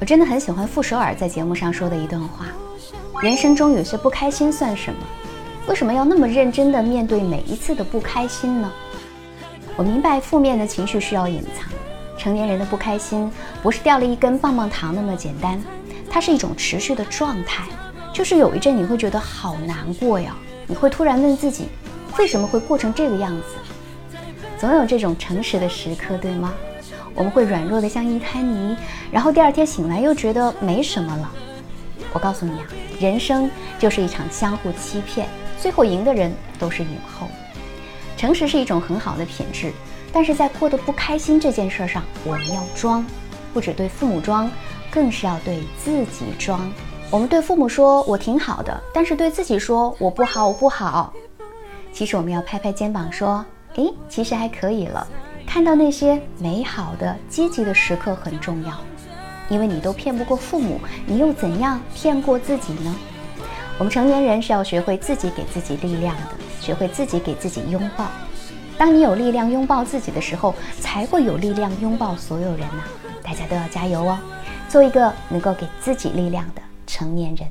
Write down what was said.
我真的很喜欢傅首尔在节目上说的一段话：人生中有些不开心算什么？为什么要那么认真地面对每一次的不开心呢？我明白负面的情绪需要隐藏，成年人的不开心不是掉了一根棒棒糖那么简单，它是一种持续的状态，就是有一阵你会觉得好难过呀，你会突然问自己，为什么会过成这个样子？总有这种诚实的时刻，对吗？我们会软弱的像一滩泥，然后第二天醒来又觉得没什么了。我告诉你啊，人生就是一场相互欺骗，最后赢的人都是影后。诚实是一种很好的品质，但是在过得不开心这件事上，我们要装，不只对父母装，更是要对自己装。我们对父母说我挺好的，但是对自己说我不好，我不好。其实我们要拍拍肩膀说，诶，其实还可以了。看到那些美好的、积极的时刻很重要，因为你都骗不过父母，你又怎样骗过自己呢？我们成年人是要学会自己给自己力量的，学会自己给自己拥抱。当你有力量拥抱自己的时候，才会有力量拥抱所有人呐！大家都要加油哦，做一个能够给自己力量的成年人。